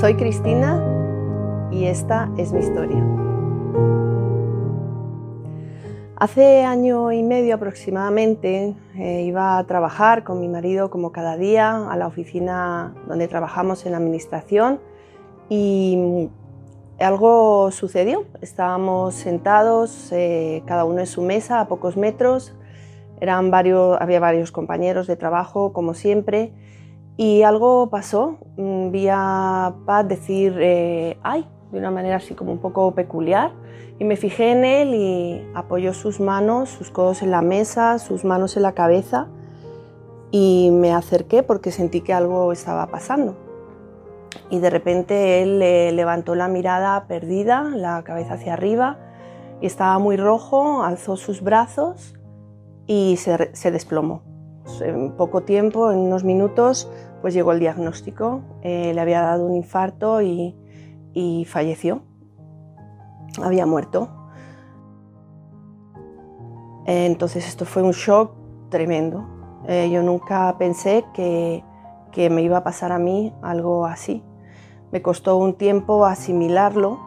Soy Cristina y esta es mi historia. Hace año y medio aproximadamente eh, iba a trabajar con mi marido como cada día a la oficina donde trabajamos en administración y algo sucedió. Estábamos sentados, eh, cada uno en su mesa, a pocos metros. Eran varios, había varios compañeros de trabajo, como siempre, y algo pasó. Mm, vi a Pat decir eh, ¡ay! de una manera así como un poco peculiar. Y me fijé en él y apoyó sus manos, sus codos en la mesa, sus manos en la cabeza. Y me acerqué porque sentí que algo estaba pasando y de repente él levantó la mirada perdida, la cabeza hacia arriba, y estaba muy rojo, alzó sus brazos y se, desplomó. En poco tiempo, en unos minutos, pues llegó el diagnóstico, eh, le había dado un infarto y, falleció, había muerto. Entonces esto fue un shock tremendo. Eh, yo nunca pensé que me iba a pasar a mí algo así. Me costó un tiempo asimilarlo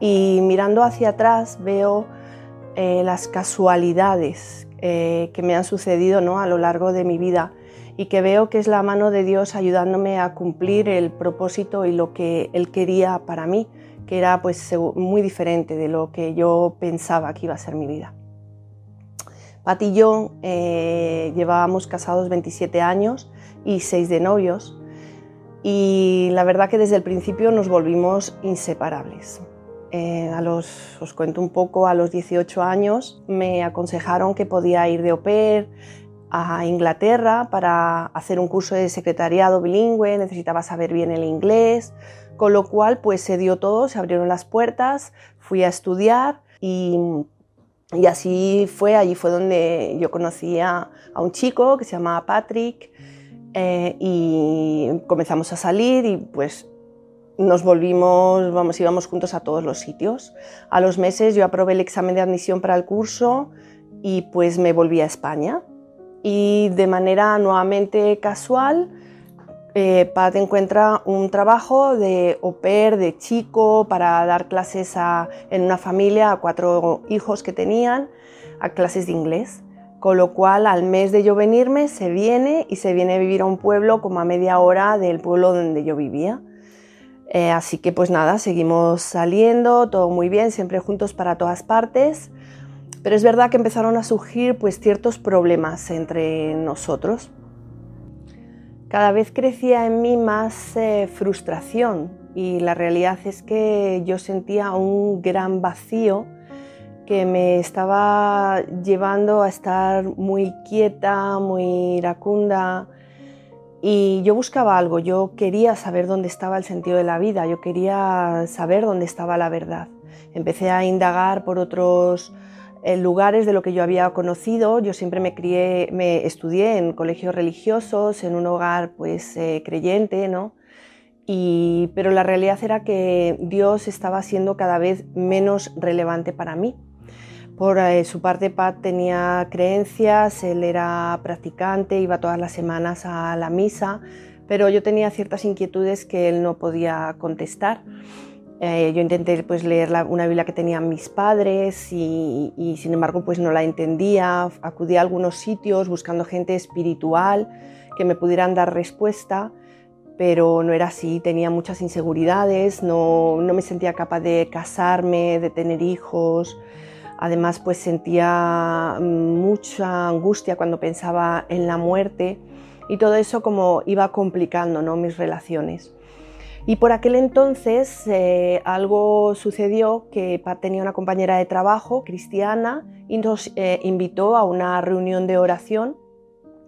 y mirando hacia atrás veo eh, las casualidades que me han sucedido ¿no? a lo largo de mi vida y que veo que es la mano de Dios ayudándome a cumplir el propósito y lo que Él quería para mí, que era pues muy diferente de lo que yo pensaba que iba a ser mi vida. Pat y yo eh, llevábamos casados 27 años y 6 de novios y la verdad que desde el principio nos volvimos inseparables. Eh, a los, os cuento un poco, a los 18 años me aconsejaron que podía ir de au pair a Inglaterra para hacer un curso de secretariado bilingüe, necesitaba saber bien el inglés, con lo cual pues se dio todo, se abrieron las puertas, fui a estudiar y, y así fue, allí fue donde yo conocí a, a un chico que se llamaba Patrick, eh, y comenzamos a salir y pues nos volvimos, vamos, íbamos juntos a todos los sitios. A los meses yo aprobé el examen de admisión para el curso y pues me volví a España. Y de manera nuevamente casual, eh, Pat encuentra un trabajo de au pair, de chico, para dar clases en una familia a cuatro hijos que tenían, a clases de inglés con lo cual al mes de yo venirme se viene y se viene a vivir a un pueblo como a media hora del pueblo donde yo vivía. Eh, así que pues nada, seguimos saliendo, todo muy bien, siempre juntos para todas partes, pero es verdad que empezaron a surgir pues ciertos problemas entre nosotros. Cada vez crecía en mí más eh, frustración y la realidad es que yo sentía un gran vacío que me estaba llevando a estar muy quieta, muy iracunda. Y yo buscaba algo, yo quería saber dónde estaba el sentido de la vida, yo quería saber dónde estaba la verdad. Empecé a indagar por otros eh, lugares de lo que yo había conocido. Yo siempre me crié, me estudié en colegios religiosos, en un hogar pues eh, creyente, ¿no? Y, pero la realidad era que Dios estaba siendo cada vez menos relevante para mí. Por eh, su parte, Pat tenía creencias, él era practicante, iba todas las semanas a la misa, pero yo tenía ciertas inquietudes que él no podía contestar. Eh, yo intenté pues, leer una Biblia que tenían mis padres y, y, sin embargo pues, no la entendía. Acudí a algunos sitios buscando gente espiritual que me pudieran dar respuesta, pero no era así. Tenía muchas inseguridades, no, no me sentía capaz de casarme, de tener hijos. Además, pues sentía mucha angustia cuando pensaba en la muerte y todo eso como iba complicando ¿no? mis relaciones. Y por aquel entonces eh, algo sucedió que tenía una compañera de trabajo cristiana y nos eh, invitó a una reunión de oración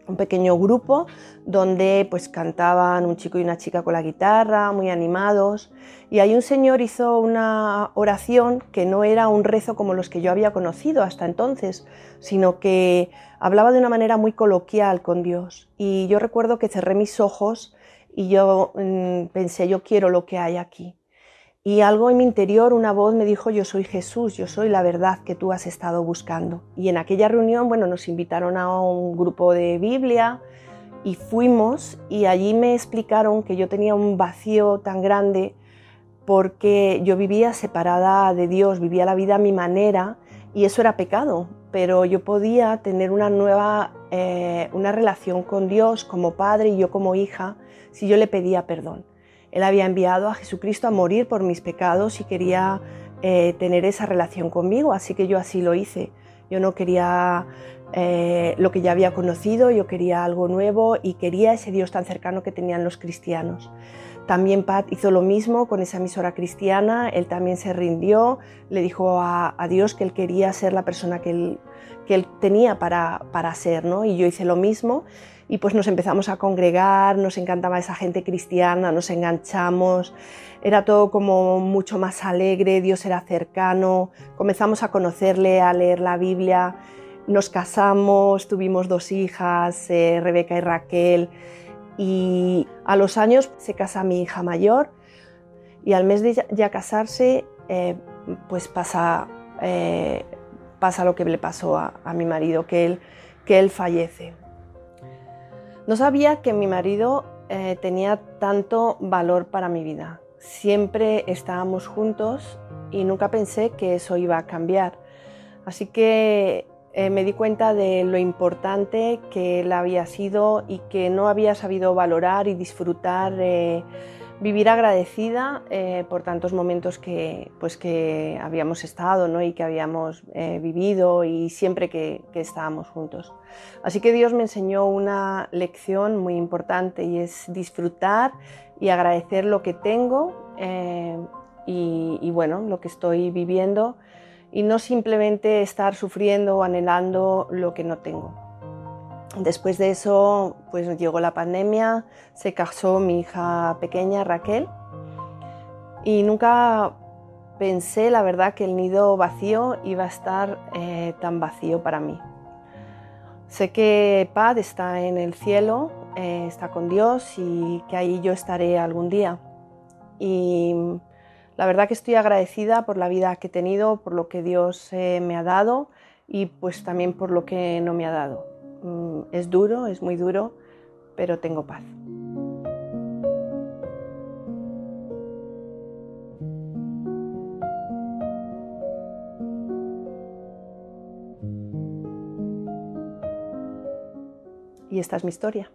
un pequeño grupo donde pues cantaban un chico y una chica con la guitarra, muy animados, y ahí un señor hizo una oración que no era un rezo como los que yo había conocido hasta entonces, sino que hablaba de una manera muy coloquial con Dios. Y yo recuerdo que cerré mis ojos y yo mm, pensé, yo quiero lo que hay aquí. Y algo en mi interior, una voz me dijo, yo soy Jesús, yo soy la verdad que tú has estado buscando. Y en aquella reunión, bueno, nos invitaron a un grupo de Biblia y fuimos y allí me explicaron que yo tenía un vacío tan grande porque yo vivía separada de Dios, vivía la vida a mi manera y eso era pecado, pero yo podía tener una nueva, eh, una relación con Dios como padre y yo como hija si yo le pedía perdón. Él había enviado a Jesucristo a morir por mis pecados y quería eh, tener esa relación conmigo, así que yo así lo hice. Yo no quería eh, lo que ya había conocido, yo quería algo nuevo y quería ese Dios tan cercano que tenían los cristianos. También Pat hizo lo mismo con esa emisora cristiana, él también se rindió, le dijo a, Dios que él quería ser la persona que él, que él tenía para, para ser, ¿no? Y yo hice lo mismo. Y pues nos empezamos a congregar, nos encantaba esa gente cristiana, nos enganchamos, era todo como mucho más alegre, Dios era cercano, comenzamos a conocerle, a leer la Biblia, nos casamos, tuvimos dos hijas, eh, Rebeca y Raquel, y a los años se casa mi hija mayor y al mes de ya, casarse eh, pues pasa, eh, pasa lo que le pasó a, mi marido, que él, que él fallece. No sabía que mi marido eh, tenía tanto valor para mi vida. Siempre estábamos juntos y nunca pensé que eso iba a cambiar. Así que eh, me di cuenta de lo importante que él había sido y que no había sabido valorar y disfrutar, eh, vivir agradecida eh, por tantos momentos que, pues, que habíamos estado ¿no? y que habíamos vivido y siempre que, estábamos juntos. Así que Dios me enseñó una lección muy importante y es disfrutar y agradecer lo que tengo y, y bueno, lo que estoy viviendo y no simplemente estar sufriendo o anhelando lo que no tengo. Después de eso, pues llegó la pandemia, se casó mi hija pequeña Raquel y nunca pensé, la verdad, que el nido vacío iba a estar eh, tan vacío para mí. Sé que Pad está en el cielo, eh, está con Dios y que ahí yo estaré algún día. La verdad que estoy agradecida por la vida que he tenido, por lo que Dios eh, me ha dado y pues también por lo que no me ha dado. Mm, es duro, es muy duro, pero tengo paz. Y esta es mi historia.